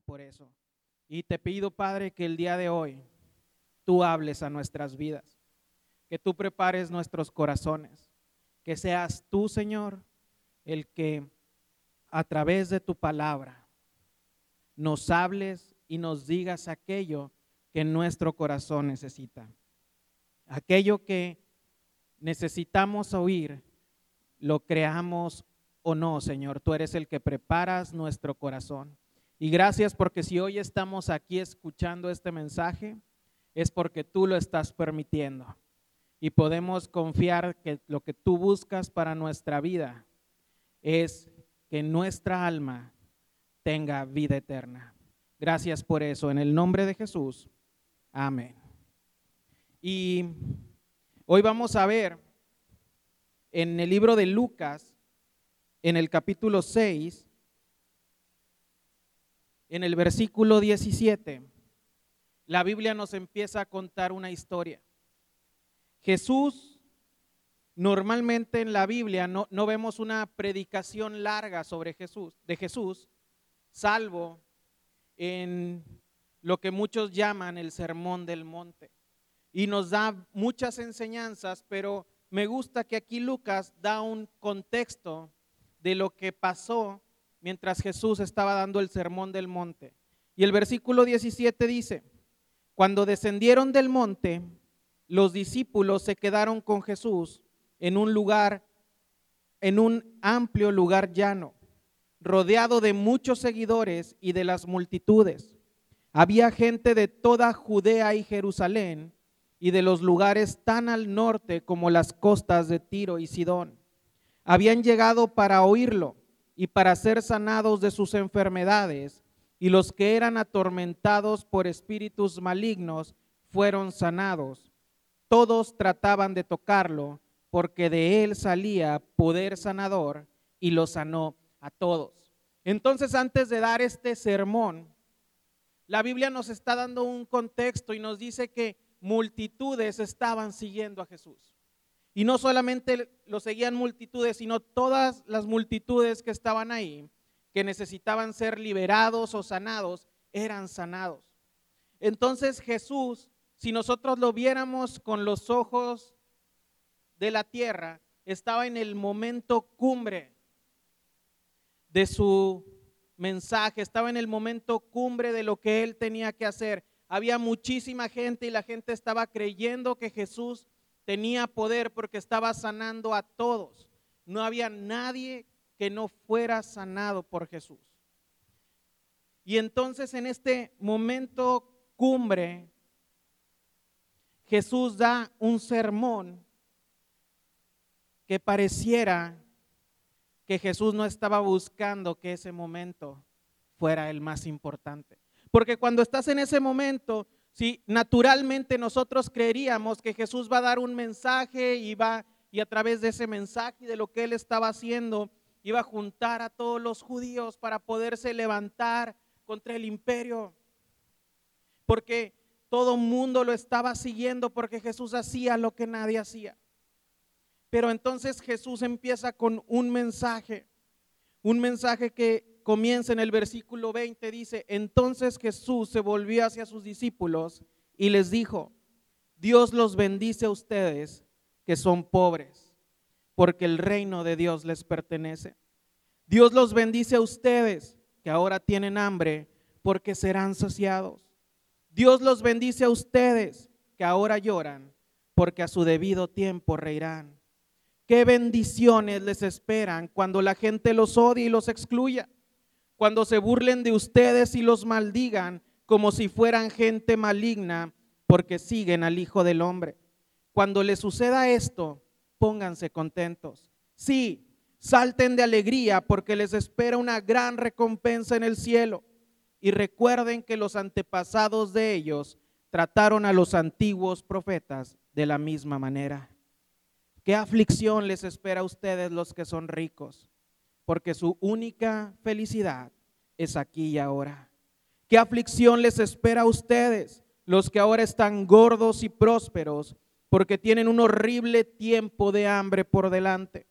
por eso. Y te pido, Padre, que el día de hoy tú hables a nuestras vidas, que tú prepares nuestros corazones, que seas tú, Señor, el que a través de tu palabra nos hables y nos digas aquello que nuestro corazón necesita. Aquello que necesitamos oír, lo creamos o no, Señor. Tú eres el que preparas nuestro corazón. Y gracias porque si hoy estamos aquí escuchando este mensaje, es porque tú lo estás permitiendo. Y podemos confiar que lo que tú buscas para nuestra vida es que nuestra alma tenga vida eterna. Gracias por eso. En el nombre de Jesús. Amén. Y hoy vamos a ver en el libro de Lucas, en el capítulo 6, en el versículo 17, la Biblia nos empieza a contar una historia. Jesús, normalmente en la Biblia no, vemos una predicación larga sobre Jesús, de Jesús, salvo en lo que muchos llaman el sermón del monte. Y nos da muchas enseñanzas, pero me gusta que aquí Lucas da un contexto de lo que pasó mientras Jesús estaba dando el sermón del monte. Y el versículo 17 dice, cuando descendieron del monte, los discípulos se quedaron con Jesús en un lugar, en un amplio lugar llano, rodeado de muchos seguidores y de las multitudes. Había gente de toda Judea y Jerusalén y de los lugares tan al norte como las costas de Tiro y Sidón. Habían llegado para oírlo y para ser sanados de sus enfermedades, y los que eran atormentados por espíritus malignos fueron sanados. Todos trataban de tocarlo, porque de él salía poder sanador y lo sanó a todos. Entonces, antes de dar este sermón, la Biblia nos está dando un contexto y nos dice que multitudes estaban siguiendo a Jesús. Y no solamente lo seguían multitudes, sino todas las multitudes que estaban ahí, que necesitaban ser liberados o sanados, eran sanados. Entonces Jesús, si nosotros lo viéramos con los ojos de la tierra, estaba en el momento cumbre de su mensaje, estaba en el momento cumbre de lo que él tenía que hacer. Había muchísima gente y la gente estaba creyendo que Jesús tenía poder porque estaba sanando a todos. No había nadie que no fuera sanado por Jesús. Y entonces en este momento cumbre, Jesús da un sermón que pareciera que Jesús no estaba buscando que ese momento fuera el más importante. Porque cuando estás en ese momento, si naturalmente nosotros creeríamos que Jesús va a dar un mensaje y va y a través de ese mensaje y de lo que él estaba haciendo iba a juntar a todos los judíos para poderse levantar contra el imperio. Porque todo mundo lo estaba siguiendo porque Jesús hacía lo que nadie hacía. Pero entonces Jesús empieza con un mensaje, un mensaje que comienza en el versículo 20, dice, entonces Jesús se volvió hacia sus discípulos y les dijo, Dios los bendice a ustedes que son pobres, porque el reino de Dios les pertenece. Dios los bendice a ustedes que ahora tienen hambre, porque serán saciados. Dios los bendice a ustedes que ahora lloran, porque a su debido tiempo reirán. Qué bendiciones les esperan cuando la gente los odia y los excluya cuando se burlen de ustedes y los maldigan como si fueran gente maligna porque siguen al Hijo del Hombre. Cuando les suceda esto, pónganse contentos. Sí, salten de alegría porque les espera una gran recompensa en el cielo. Y recuerden que los antepasados de ellos trataron a los antiguos profetas de la misma manera. ¿Qué aflicción les espera a ustedes los que son ricos? porque su única felicidad es aquí y ahora. ¿Qué aflicción les espera a ustedes, los que ahora están gordos y prósperos, porque tienen un horrible tiempo de hambre por delante?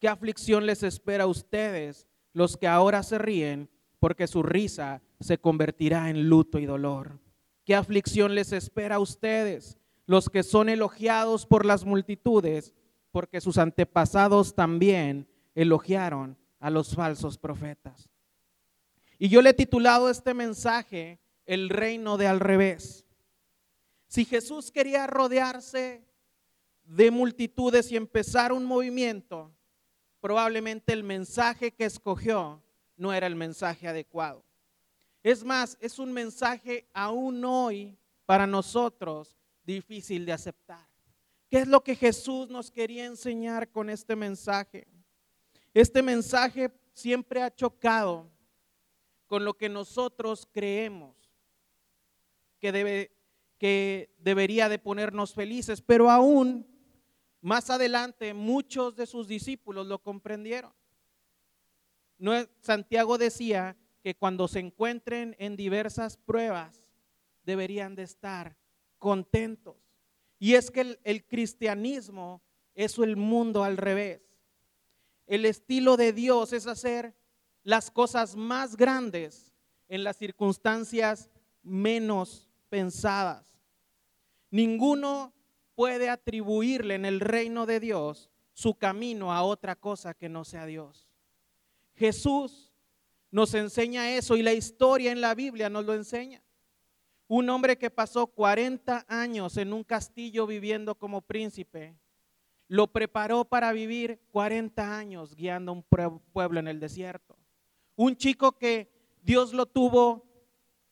¿Qué aflicción les espera a ustedes, los que ahora se ríen, porque su risa se convertirá en luto y dolor. ¿Qué aflicción les espera a ustedes, los que son elogiados por las multitudes, porque sus antepasados también elogiaron a los falsos profetas? Y yo le he titulado este mensaje El reino de al revés. Si Jesús quería rodearse de multitudes y empezar un movimiento, probablemente el mensaje que escogió no era el mensaje adecuado. Es más, es un mensaje aún hoy para nosotros difícil de aceptar. ¿Qué es lo que Jesús nos quería enseñar con este mensaje? Este mensaje siempre ha chocado con lo que nosotros creemos que, debe, que debería de ponernos felices, pero aún más adelante muchos de sus discípulos lo comprendieron. No, Santiago decía que cuando se encuentren en diversas pruebas deberían de estar contentos. Y es que el, el cristianismo es el mundo al revés. El estilo de Dios es hacer las cosas más grandes en las circunstancias menos pensadas. Ninguno puede atribuirle en el reino de Dios su camino a otra cosa que no sea Dios. Jesús nos enseña eso y la historia en la Biblia nos lo enseña. Un hombre que pasó 40 años en un castillo viviendo como príncipe, lo preparó para vivir 40 años guiando un pueblo en el desierto. Un chico que Dios lo tuvo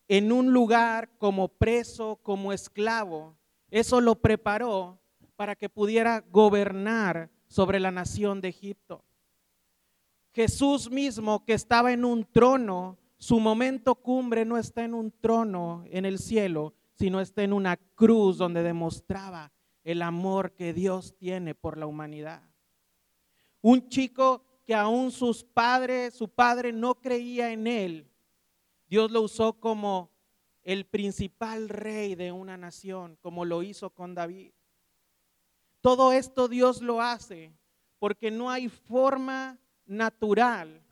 en un lugar como preso, como esclavo. Eso lo preparó para que pudiera gobernar sobre la nación de Egipto. Jesús mismo que estaba en un trono, su momento cumbre no está en un trono en el cielo, sino está en una cruz donde demostraba el amor que Dios tiene por la humanidad. Un chico que aún sus padres, su padre no creía en él, Dios lo usó como el principal rey de una nación, como lo hizo con David. Todo esto Dios lo hace porque no hay forma natural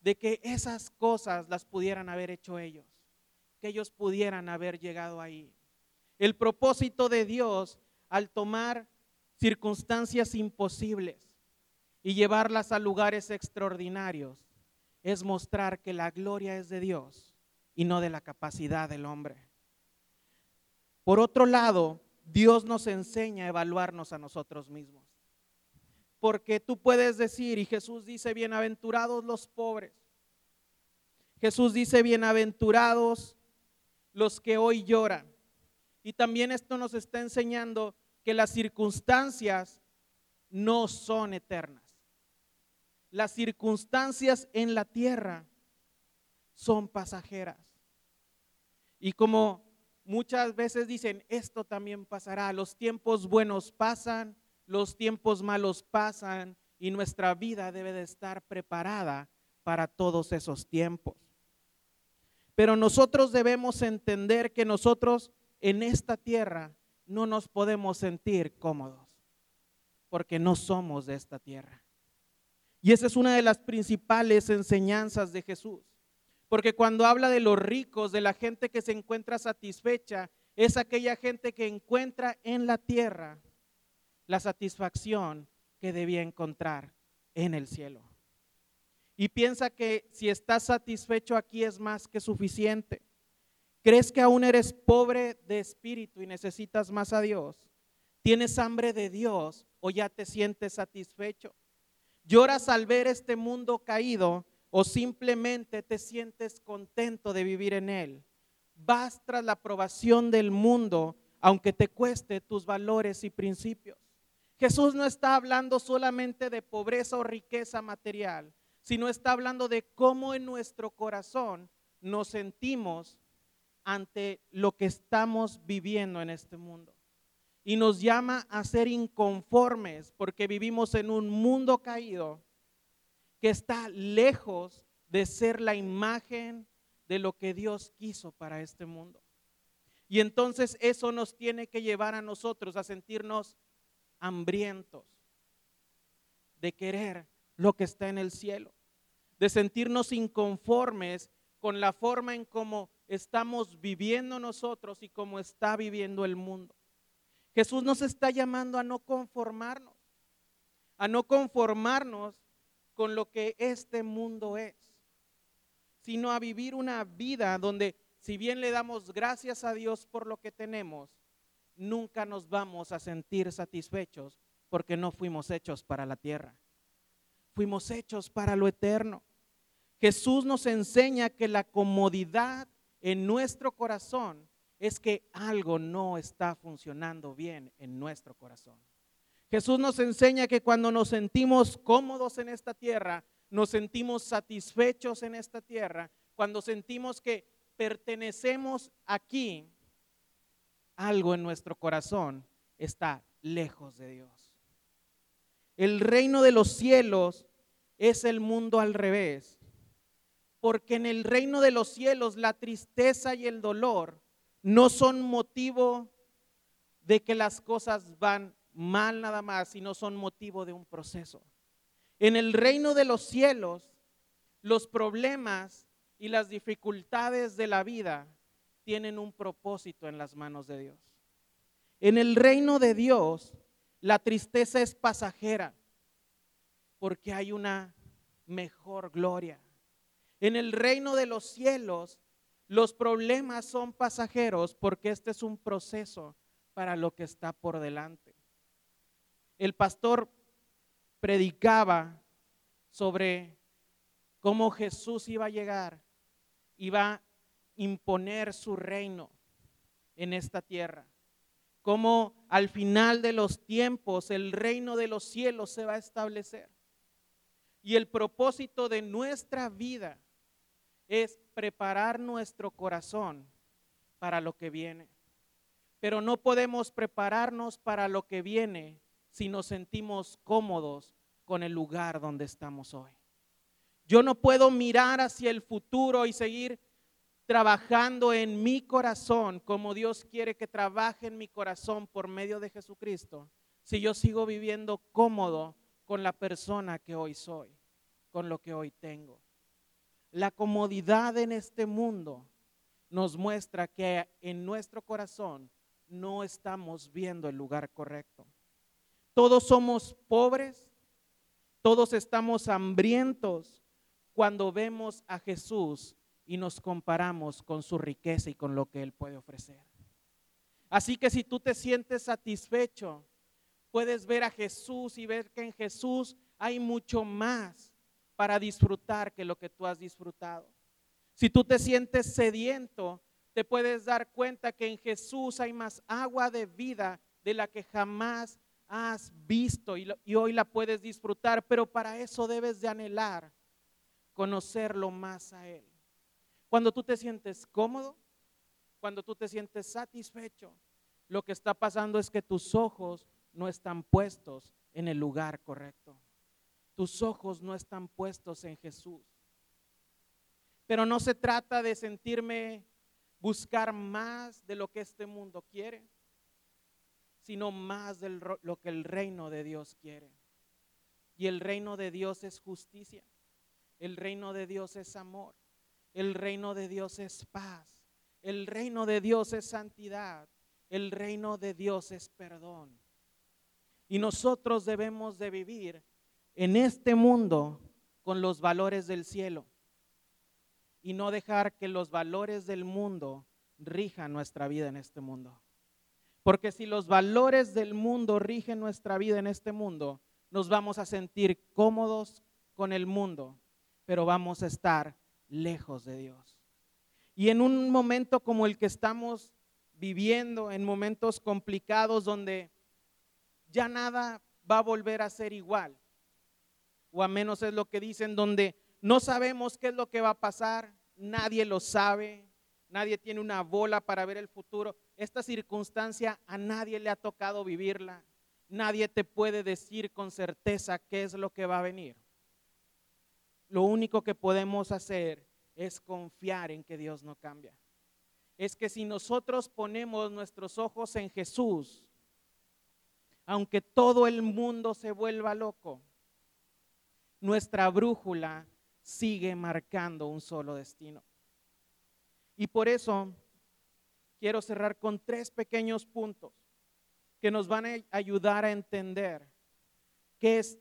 de que esas cosas las pudieran haber hecho ellos, que ellos pudieran haber llegado ahí. El propósito de Dios al tomar circunstancias imposibles y llevarlas a lugares extraordinarios es mostrar que la gloria es de Dios y no de la capacidad del hombre. Por otro lado, Dios nos enseña a evaluarnos a nosotros mismos. Porque tú puedes decir, y Jesús dice, bienaventurados los pobres. Jesús dice, bienaventurados los que hoy lloran. Y también esto nos está enseñando que las circunstancias no son eternas las circunstancias en la tierra son pasajeras. Y como muchas veces dicen, esto también pasará, los tiempos buenos pasan, los tiempos malos pasan y nuestra vida debe de estar preparada para todos esos tiempos. Pero nosotros debemos entender que nosotros en esta tierra no nos podemos sentir cómodos, porque no somos de esta tierra. Y esa es una de las principales enseñanzas de Jesús. Porque cuando habla de los ricos, de la gente que se encuentra satisfecha, es aquella gente que encuentra en la tierra la satisfacción que debía encontrar en el cielo. Y piensa que si estás satisfecho aquí es más que suficiente. ¿Crees que aún eres pobre de espíritu y necesitas más a Dios? ¿Tienes hambre de Dios o ya te sientes satisfecho? ¿Lloras al ver este mundo caído o simplemente te sientes contento de vivir en él? Vas tras la aprobación del mundo, aunque te cueste tus valores y principios. Jesús no está hablando solamente de pobreza o riqueza material, sino está hablando de cómo en nuestro corazón nos sentimos ante lo que estamos viviendo en este mundo y nos llama a ser inconformes porque vivimos en un mundo caído que está lejos de ser la imagen de lo que Dios quiso para este mundo. Y entonces eso nos tiene que llevar a nosotros a sentirnos hambrientos de querer lo que está en el cielo, de sentirnos inconformes con la forma en cómo estamos viviendo nosotros y cómo está viviendo el mundo. Jesús nos está llamando a no conformarnos, a no conformarnos con lo que este mundo es, sino a vivir una vida donde si bien le damos gracias a Dios por lo que tenemos, nunca nos vamos a sentir satisfechos porque no fuimos hechos para la tierra. Fuimos hechos para lo eterno. Jesús nos enseña que la comodidad en nuestro corazón es que algo no está funcionando bien en nuestro corazón. Jesús nos enseña que cuando nos sentimos cómodos en esta tierra, nos sentimos satisfechos en esta tierra, cuando sentimos que pertenecemos aquí, algo en nuestro corazón está lejos de Dios. El reino de los cielos es el mundo al revés, porque en el reino de los cielos la tristeza y el dolor no son motivo de que las cosas van mal nada más, sino son motivo de un proceso. En el reino de los cielos, los problemas y las dificultades de la vida tienen un propósito en las manos de Dios. En el reino de Dios, la tristeza es pasajera porque hay una mejor gloria. En el reino de los cielos, los problemas son pasajeros porque este es un proceso para lo que está por delante el pastor predicaba sobre cómo Jesús iba a llegar, iba a imponer su reino en esta tierra, cómo al final de los tiempos el reino de los cielos se va a establecer. Y el propósito de nuestra vida es preparar nuestro corazón para lo que viene. Pero no podemos prepararnos para lo que viene si nos sentimos cómodos con el lugar donde estamos hoy. Yo no puedo mirar hacia el futuro y seguir trabajando en mi corazón como Dios quiere que trabaje en mi corazón por medio de Jesucristo si yo sigo viviendo cómodo con la persona que hoy soy, con lo que hoy tengo. La comodidad en este mundo nos muestra que en nuestro corazón no estamos viendo el lugar correcto. Todos somos pobres, todos estamos hambrientos cuando vemos a Jesús y nos comparamos con su riqueza y con lo que Él puede ofrecer. Así que si tú te sientes satisfecho, puedes ver a Jesús y ver que en Jesús hay mucho más para disfrutar que lo que tú has disfrutado. Si tú te sientes sediento, te puedes dar cuenta que en Jesús hay más agua de vida de la que jamás has visto y, hoy la puedes disfrutar, pero para eso debes de anhelar conocerlo más a Él. Cuando tú te sientes cómodo, cuando tú te sientes satisfecho, lo que está pasando es que tus ojos no están puestos en el lugar correcto. Tus ojos no están puestos en Jesús. Pero no se trata de sentirme buscar más de lo que este mundo quiere sino más de lo que el reino de Dios quiere. Y el reino de Dios es justicia, el reino de Dios es amor, el reino de Dios es paz, el reino de Dios es santidad, el reino de Dios es perdón. Y nosotros debemos de vivir en este mundo con los valores del cielo y no dejar que los valores del mundo rijan nuestra vida en este mundo. Porque si los valores del mundo rigen nuestra vida en este mundo, nos vamos a sentir cómodos con el mundo, pero vamos a estar lejos de Dios. Y en un momento como el que estamos viviendo, en momentos complicados donde ya nada va a volver a ser igual, o a menos es lo que dicen, donde no sabemos qué es lo que va a pasar, nadie lo sabe, nadie tiene una bola para ver el futuro. Esta circunstancia a nadie le ha tocado vivirla. Nadie te puede decir con certeza qué es lo que va a venir. Lo único que podemos hacer es confiar en que Dios no cambia. Es que si nosotros ponemos nuestros ojos en Jesús, aunque todo el mundo se vuelva loco, nuestra brújula sigue marcando un solo destino. Y por eso quiero cerrar con tres pequeños puntos que nos van a ayudar a entender qué es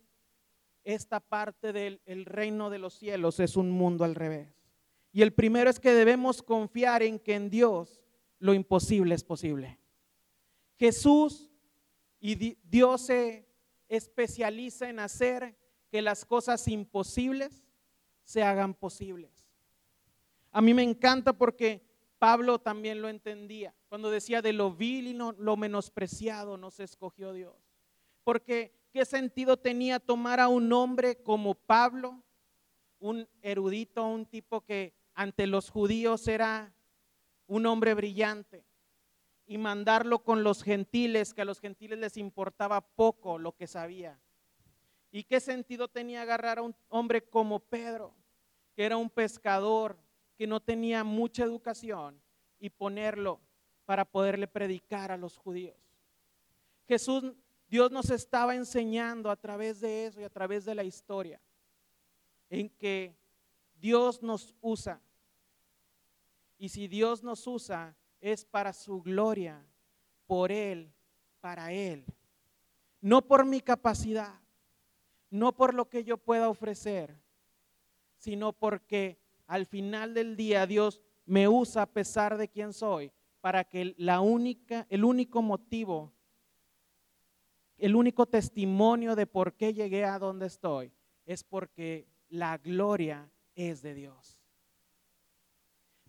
esta parte del reino de los cielos, es un mundo al revés. Y el primero es que debemos confiar en que en Dios lo imposible es posible. Jesús y Dios se especializa en hacer que las cosas imposibles se hagan posibles. A mí me encanta porque Pablo también lo entendía. Cuando decía de lo vil y lo menospreciado nos escogió Dios. Porque ¿qué sentido tenía tomar a un hombre como Pablo, un erudito, un tipo que ante los judíos era un hombre brillante, y mandarlo con los gentiles, que a los gentiles les importaba poco lo que sabía? ¿Y qué sentido tenía agarrar a un hombre como Pedro, que era un pescador, que no tenía mucha educación, y ponerlo para poderle predicar a los judíos? Jesús, Dios nos estaba enseñando a través de eso y a través de la historia, en que Dios nos usa. Y si Dios nos usa, es para su gloria, por Él, para Él. No por mi capacidad, no por lo que yo pueda ofrecer, sino porque al final del día Dios me usa a pesar de quién soy, para que la única, el único motivo, el único testimonio de por qué llegué a donde estoy, es porque la gloria es de Dios.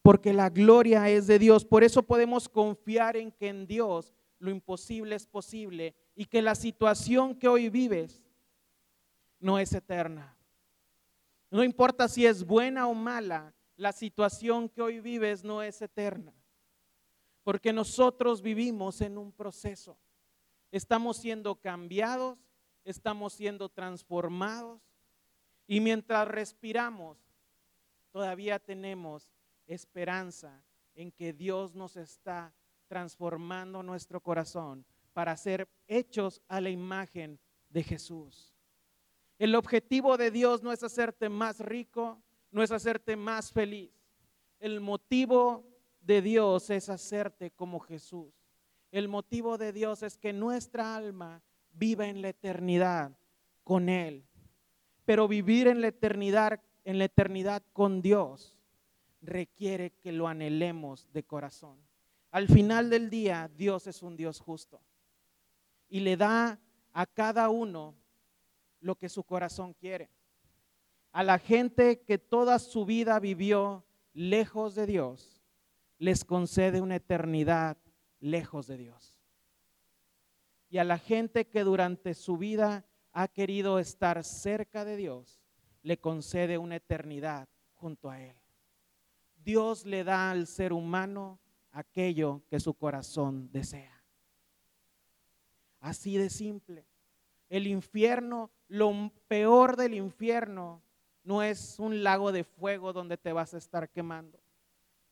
Porque la gloria es de Dios. Por eso podemos confiar en que en Dios lo imposible es posible y que la situación que hoy vives no es eterna. No importa si es buena o mala, la situación que hoy vives no es eterna. Porque nosotros vivimos en un proceso. Estamos siendo cambiados, estamos siendo transformados y mientras respiramos, todavía tenemos esperanza en que Dios nos está transformando nuestro corazón para ser hechos a la imagen de Jesús. El objetivo de Dios no es hacerte más rico, no es hacerte más feliz. El motivo de Dios es hacerte como Jesús. El motivo de Dios es que nuestra alma viva en la eternidad con Él. Pero vivir en la eternidad, en la eternidad con Dios requiere que lo anhelemos de corazón. Al final del día, Dios es un Dios justo y le da a cada uno lo que su corazón quiere. A la gente que toda su vida vivió lejos de Dios, les concede una eternidad lejos de Dios. Y a la gente que durante su vida ha querido estar cerca de Dios, le concede una eternidad junto a Él. Dios le da al ser humano aquello que su corazón desea. Así de simple. El infierno, lo peor del infierno, no es un lago de fuego donde te vas a estar quemando.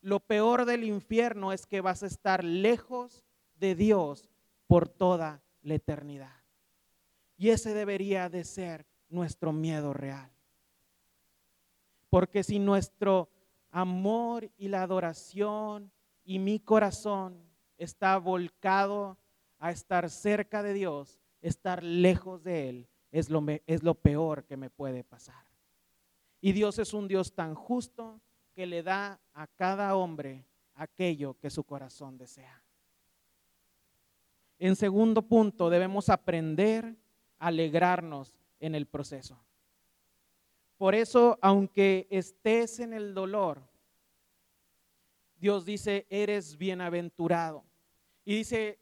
Lo peor del infierno es que vas a estar lejos de Dios por toda la eternidad. Y ese debería de ser nuestro miedo real. Porque si nuestro amor y la adoración y mi corazón está volcado a estar cerca de Dios, estar lejos de Él, es lo, es lo peor que me puede pasar. Y Dios es un Dios tan justo que le da a cada hombre aquello que su corazón desea. En segundo punto, debemos aprender a alegrarnos en el proceso. Por eso, aunque estés en el dolor, Dios dice, eres bienaventurado. Y dice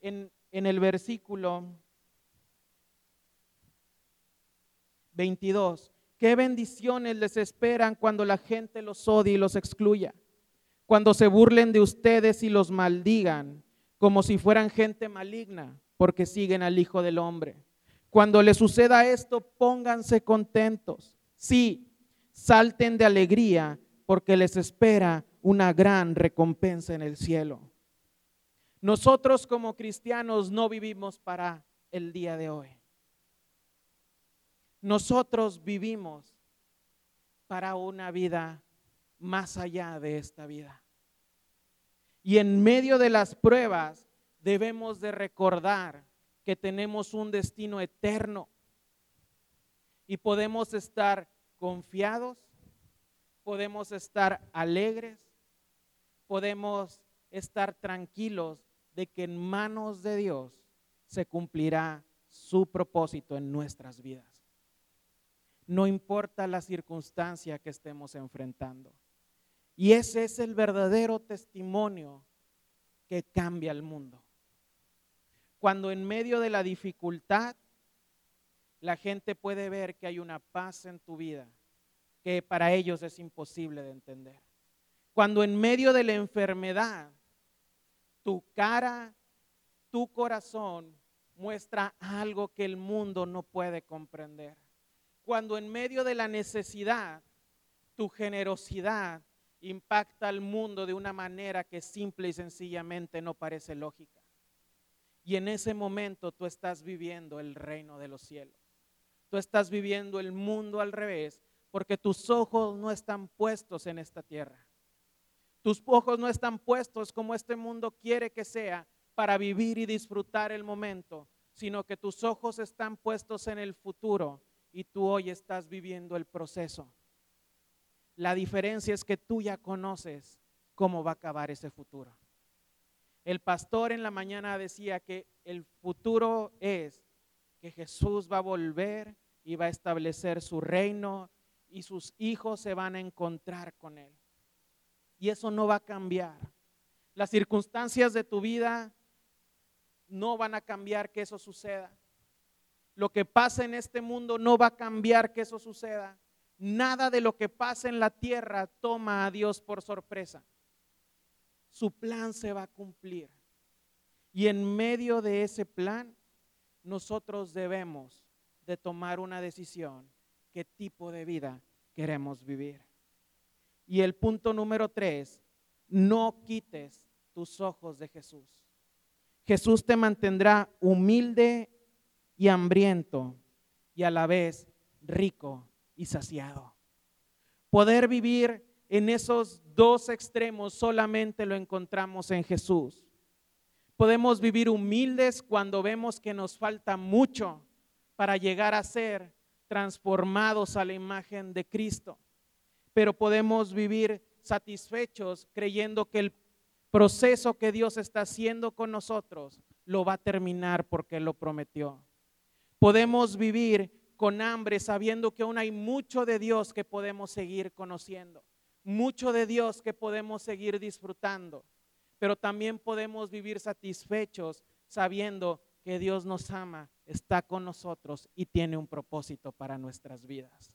en, el versículo 22, qué bendiciones les esperan cuando la gente los odie y los excluya, cuando se burlen de ustedes y los maldigan, como si fueran gente maligna, porque siguen al Hijo del Hombre. Cuando les suceda esto, pónganse contentos Sí, salten de alegría porque les espera una gran recompensa en el cielo. Nosotros como cristianos no vivimos para el día de hoy. Nosotros vivimos para una vida más allá de esta vida. Y en medio de las pruebas debemos de recordar que tenemos un destino eterno y podemos estar confiados, podemos estar alegres, podemos estar tranquilos de que en manos de Dios se cumplirá su propósito en nuestras vidas. No importa la circunstancia que estemos enfrentando. Y ese es el verdadero testimonio que cambia el mundo. Cuando en medio de la dificultad la gente puede ver que hay una paz en tu vida que para ellos es imposible de entender. Cuando en medio de la enfermedad tu cara, tu corazón muestra algo que el mundo no puede comprender. Cuando en medio de la necesidad tu generosidad impacta al mundo de una manera que simple y sencillamente no parece lógica. Y en ese momento tú estás viviendo el reino de los cielos. Tú estás viviendo el mundo al revés porque tus ojos no están puestos en esta tierra. Tus ojos no están puestos como este mundo quiere que sea para vivir y disfrutar el momento, sino que tus ojos están puestos en el futuro y tú hoy estás viviendo el proceso. La diferencia es que tú ya conoces cómo va a acabar ese futuro. El pastor en la mañana decía que el futuro es que Jesús va a volver y va a establecer su reino y sus hijos se van a encontrar con Él. Y eso no va a cambiar. Las circunstancias de tu vida no van a cambiar que eso suceda. Lo que pasa en este mundo no va a cambiar que eso suceda. Nada de lo que pasa en la tierra toma a Dios por sorpresa su plan se va a cumplir. Y en medio de ese plan, nosotros debemos de tomar una decisión, qué tipo de vida queremos vivir. Y el punto número tres, no quites tus ojos de Jesús. Jesús te mantendrá humilde y hambriento y a la vez rico y saciado. Poder vivir en esos dos extremos solamente lo encontramos en Jesús. Podemos vivir humildes cuando vemos que nos falta mucho para llegar a ser transformados a la imagen de Cristo. Pero podemos vivir satisfechos creyendo que el proceso que Dios está haciendo con nosotros lo va a terminar porque lo prometió. Podemos vivir con hambre sabiendo que aún hay mucho de Dios que podemos seguir conociendo mucho de Dios que podemos seguir disfrutando, pero también podemos vivir satisfechos sabiendo que Dios nos ama, está con nosotros y tiene un propósito para nuestras vidas.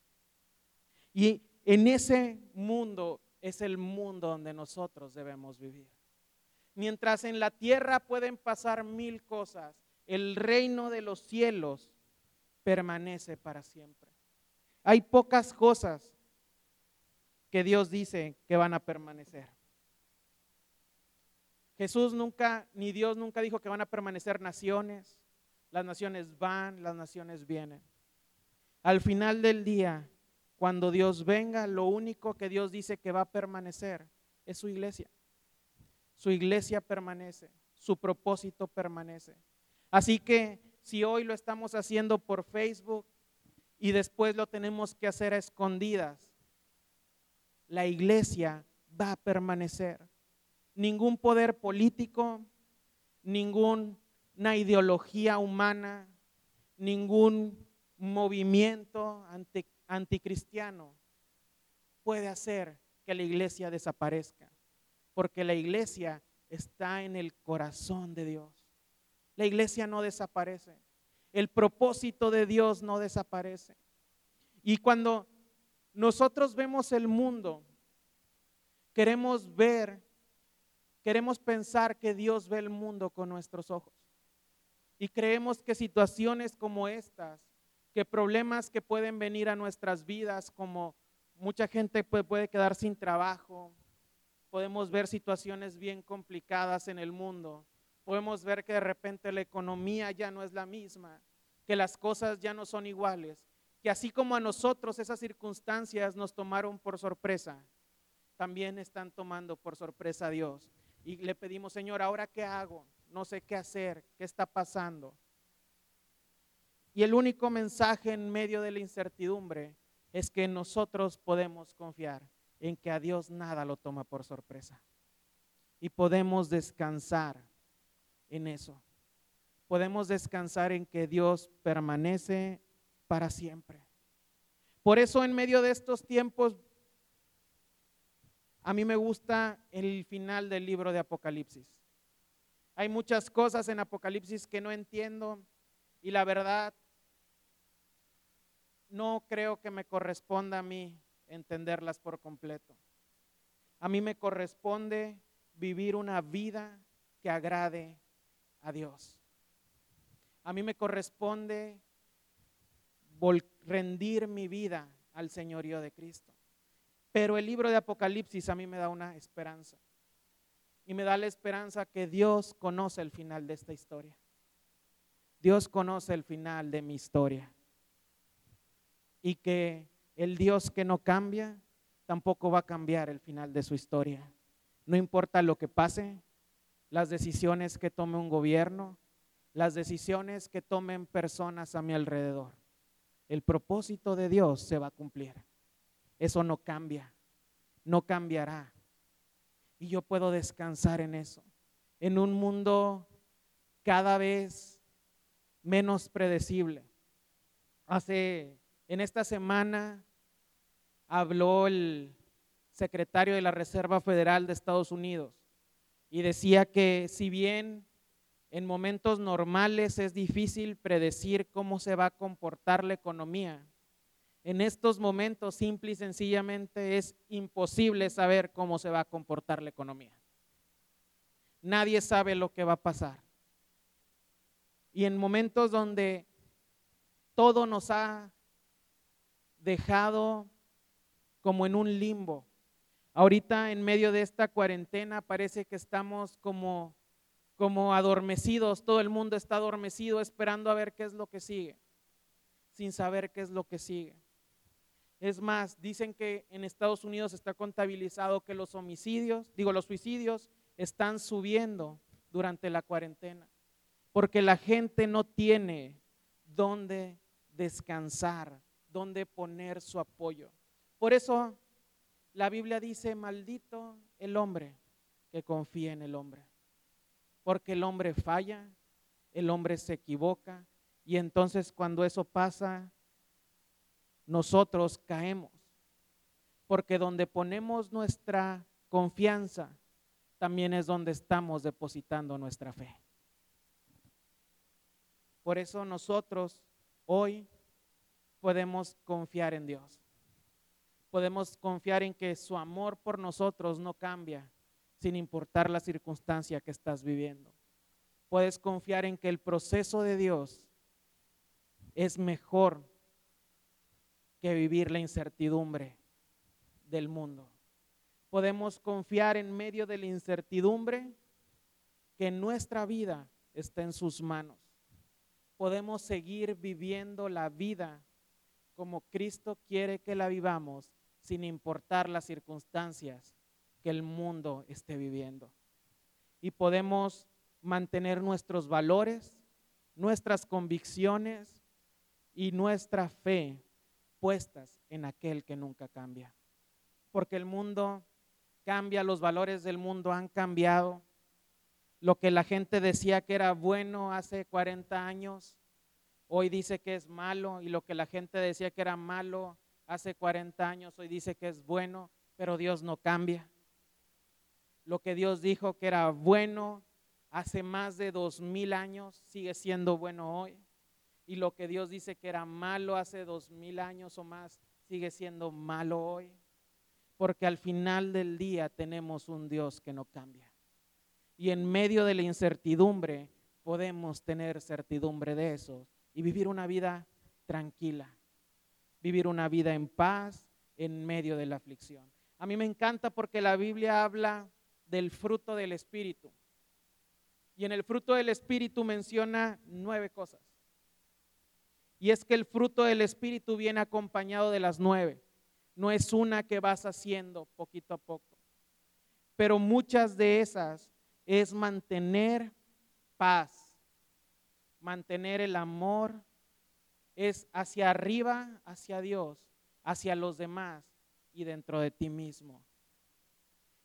Y en ese mundo es el mundo donde nosotros debemos vivir. Mientras en la tierra pueden pasar mil cosas, el reino de los cielos permanece para siempre. Hay pocas cosas que Dios dice que van a permanecer. Jesús nunca, ni Dios nunca dijo que van a permanecer naciones. Las naciones van, las naciones vienen. Al final del día, cuando Dios venga, lo único que Dios dice que va a permanecer es su iglesia. Su iglesia permanece, su propósito permanece. Así que si hoy lo estamos haciendo por Facebook y después lo tenemos que hacer a escondidas, la iglesia va a permanecer. Ningún poder político, ninguna ideología humana, ningún movimiento anticristiano puede hacer que la iglesia desaparezca, porque la iglesia está en el corazón de Dios. La iglesia no desaparece. El propósito de Dios no desaparece. Y cuando nosotros vemos el mundo, queremos ver, queremos pensar que Dios ve el mundo con nuestros ojos. Y creemos que situaciones como estas, que problemas que pueden venir a nuestras vidas, como mucha gente puede quedar sin trabajo, podemos ver situaciones bien complicadas en el mundo, podemos ver que de repente la economía ya no es la misma, que las cosas ya no son iguales que así como a nosotros esas circunstancias nos tomaron por sorpresa, también están tomando por sorpresa a Dios. y le pedimos, Señor, ¿ahora qué hago? No sé qué hacer, qué está pasando. Y el único mensaje en medio de la incertidumbre es que nosotros podemos confiar en que a Dios nada lo toma por sorpresa. Y podemos descansar en eso. Podemos descansar en que Dios permanece para siempre. Por eso en medio de estos tiempos, a mí me gusta el final del libro de Apocalipsis. Hay muchas cosas en Apocalipsis que no entiendo y la verdad no creo que me corresponda a mí entenderlas por completo. A mí me corresponde vivir una vida que agrade a Dios. A mí me corresponde rendir mi vida al señorío de Cristo. Pero el libro de Apocalipsis a mí me da una esperanza. Y me da la esperanza que Dios conoce el final de esta historia. Dios conoce el final de mi historia. Y que el Dios que no cambia tampoco va a cambiar el final de su historia. No importa lo que pase, las decisiones que tome un gobierno, las decisiones que tomen personas a mi alrededor. El propósito de Dios se va a cumplir. Eso no cambia, no cambiará. Y yo puedo descansar en eso, en un mundo cada vez menos predecible. Hace, en esta semana, habló el secretario de la Reserva Federal de Estados Unidos y decía que si bien en momentos normales es difícil predecir cómo se va a comportar la economía, en estos momentos simple y sencillamente es imposible saber cómo se va a comportar la economía. Nadie sabe lo que va a pasar. Y en momentos donde todo nos ha dejado como en un limbo, Ahorita en medio de esta cuarentena parece que estamos como, como adormecidos, todo el mundo está adormecido esperando a ver qué es lo que sigue, sin saber qué es lo que sigue. Es más, dicen que en Estados Unidos está contabilizado que los homicidios, digo, los suicidios están subiendo durante la cuarentena, porque la gente no tiene dónde descansar, dónde poner su apoyo. Por eso la Biblia dice, maldito el hombre que confía en el hombre. Porque el hombre falla, el hombre se equivoca y entonces cuando eso pasa, nosotros caemos. Porque donde ponemos nuestra confianza, también es donde estamos depositando nuestra fe. Por eso nosotros hoy podemos confiar en Dios podemos confiar en que su amor por nosotros no cambia sin importar la circunstancia que estás viviendo. Puedes confiar en que el proceso de Dios es mejor que vivir la incertidumbre del mundo. Podemos confiar en medio de la incertidumbre que nuestra vida está en sus manos. Podemos seguir viviendo la vida como Cristo quiere que la vivamos sin importar las circunstancias que el mundo esté viviendo. Y podemos mantener nuestros valores, nuestras convicciones y nuestra fe puestas en aquel que nunca cambia. Porque el mundo cambia, los valores del mundo han cambiado. Lo que la gente decía que era bueno hace 40 años, hoy dice que es malo, y lo que la gente decía que era malo hace 40 años, hoy dice que es bueno, pero Dios no cambia. Lo que Dios dijo que era bueno hace más de dos mil años sigue siendo bueno hoy. Y lo que Dios dice que era malo hace dos mil años o más sigue siendo malo hoy. Porque al final del día tenemos un Dios que no cambia. Y en medio de la incertidumbre podemos tener certidumbre de eso y vivir una vida tranquila vivir una vida en paz en medio de la aflicción. A mí me encanta porque la Biblia habla del fruto del Espíritu. Y en el fruto del Espíritu menciona nueve cosas. Y es que el fruto del Espíritu viene acompañado de las nueve. No es una que vas haciendo poquito a poco. Pero muchas de esas es mantener paz, mantener el amor, es hacia arriba, hacia Dios, hacia los demás y dentro de ti mismo.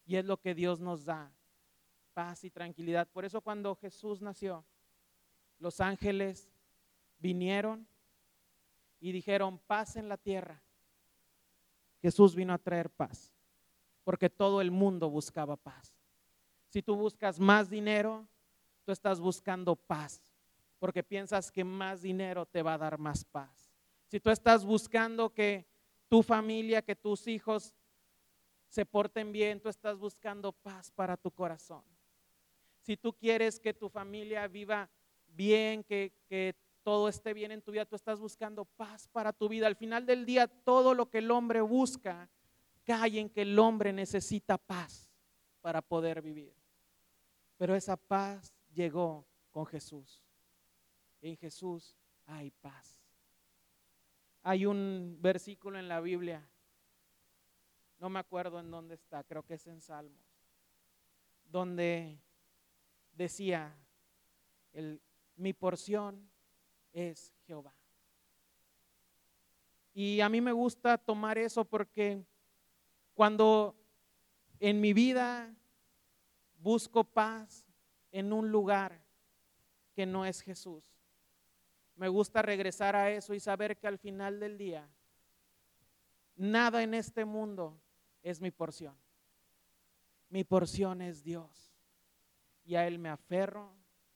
Y es lo que Dios nos da, paz y tranquilidad. Por eso cuando Jesús nació, los ángeles vinieron y dijeron, paz en la tierra. Jesús vino a traer paz, porque todo el mundo buscaba paz. Si tú buscas más dinero, tú estás buscando paz, porque piensas que más dinero te va a dar más paz. Si tú estás buscando que tu familia, que tus hijos se porten bien, tú estás buscando paz para tu corazón. Si tú quieres que tu familia viva bien, que, que todo esté bien en tu vida, tú estás buscando paz para tu vida. Al final del día, todo lo que el hombre busca cae en que el hombre necesita paz para poder vivir. Pero esa paz llegó con Jesús. En Jesús hay paz. Hay un versículo en la Biblia, no me acuerdo en dónde está, creo que es en Salmos, donde decía, el, mi porción es Jehová. Y a mí me gusta tomar eso porque cuando en mi vida busco paz en un lugar que no es Jesús, me gusta regresar a eso y saber que al final del día nada en este mundo es mi porción. Mi porción es Dios. Y a Él me aferro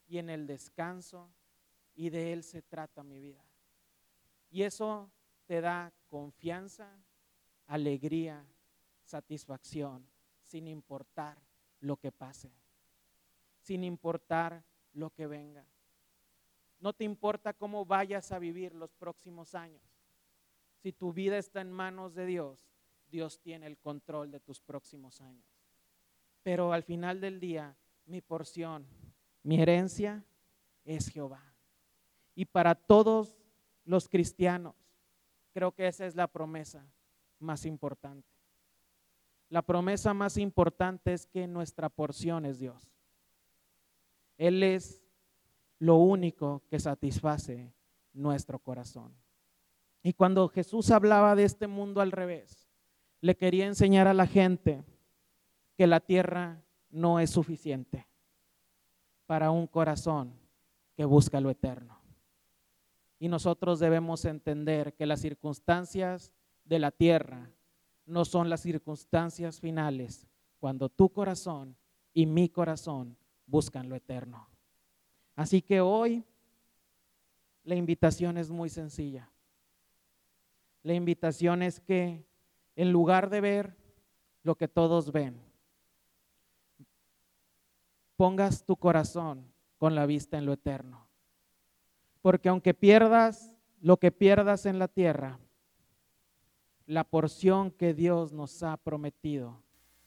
y en el descanso y de Él se trata mi vida. Y eso te da confianza, alegría, satisfacción, sin importar lo que pase, sin importar lo que venga. No te importa cómo vayas a vivir los próximos años. Si tu vida está en manos de Dios, Dios tiene el control de tus próximos años. Pero al final del día, mi porción, mi herencia es Jehová. Y para todos los cristianos, creo que esa es la promesa más importante. La promesa más importante es que nuestra porción es Dios. Él es lo único que satisface nuestro corazón. Y cuando Jesús hablaba de este mundo al revés, le quería enseñar a la gente que la tierra no es suficiente para un corazón que busca lo eterno. Y nosotros debemos entender que las circunstancias de la tierra no son las circunstancias finales cuando tu corazón y mi corazón buscan lo eterno. Así que hoy la invitación es muy sencilla. La invitación es que en lugar de ver lo que todos ven, pongas tu corazón con la vista en lo eterno. Porque aunque pierdas lo que pierdas en la tierra, la porción que Dios nos ha prometido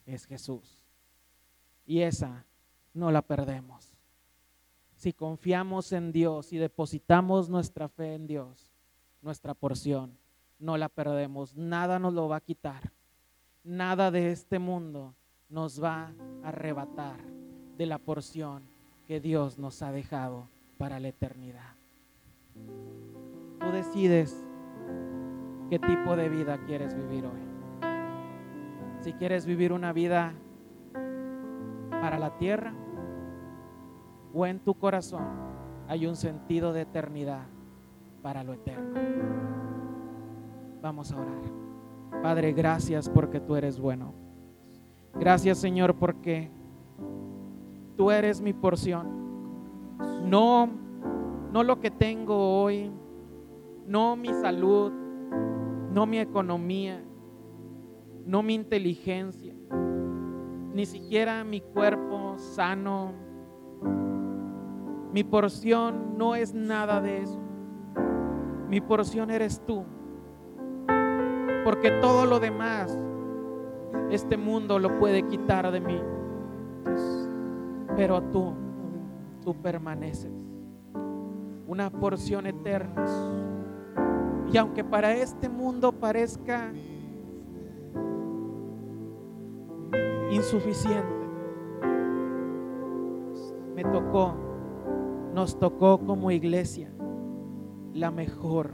es Jesús. Y esa no la perdemos. Si confiamos en Dios y depositamos nuestra fe en Dios, nuestra porción, no la perdemos. Nada nos lo va a quitar. Nada de este mundo nos va a arrebatar de la porción que Dios nos ha dejado para la eternidad. Tú decides qué tipo de vida quieres vivir hoy. Si quieres vivir una vida para la tierra o en tu corazón hay un sentido de eternidad para lo eterno. Vamos a orar. Padre, gracias porque tú eres bueno. Gracias Señor porque tú eres mi porción. No no lo que tengo hoy, no mi salud, no mi economía, no mi inteligencia, ni siquiera mi cuerpo sano. Mi porción no es nada de eso. Mi porción eres tú. Porque todo lo demás, este mundo lo puede quitar de mí. Pero tú, tú permaneces una porción eterna. Y aunque para este mundo parezca insuficiente, me tocó, nos tocó como iglesia la mejor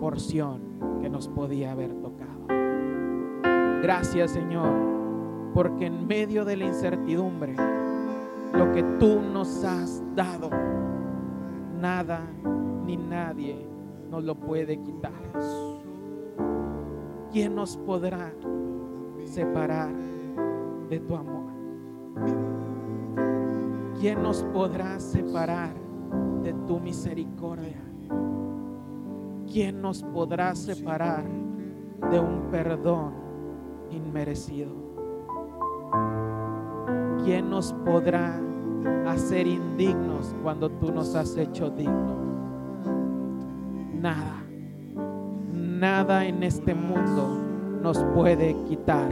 porción que nos podía haber tocado. Gracias Señor, porque en medio de la incertidumbre, lo que tú nos has dado, nada ni nadie nos lo puede quitar. ¿Quién nos podrá separar de tu amor? ¿Quién nos podrá separar de tu misericordia? ¿Quién nos podrá separar de un perdón inmerecido? ¿Quién nos podrá hacer indignos cuando tú nos has hecho dignos? Nada, nada en este mundo nos puede quitar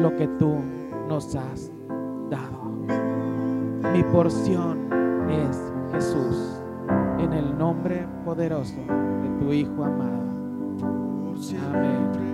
lo que tú nos has dado. Mi porción es Jesús en el nombre poderoso de tu Hijo amado. Amén.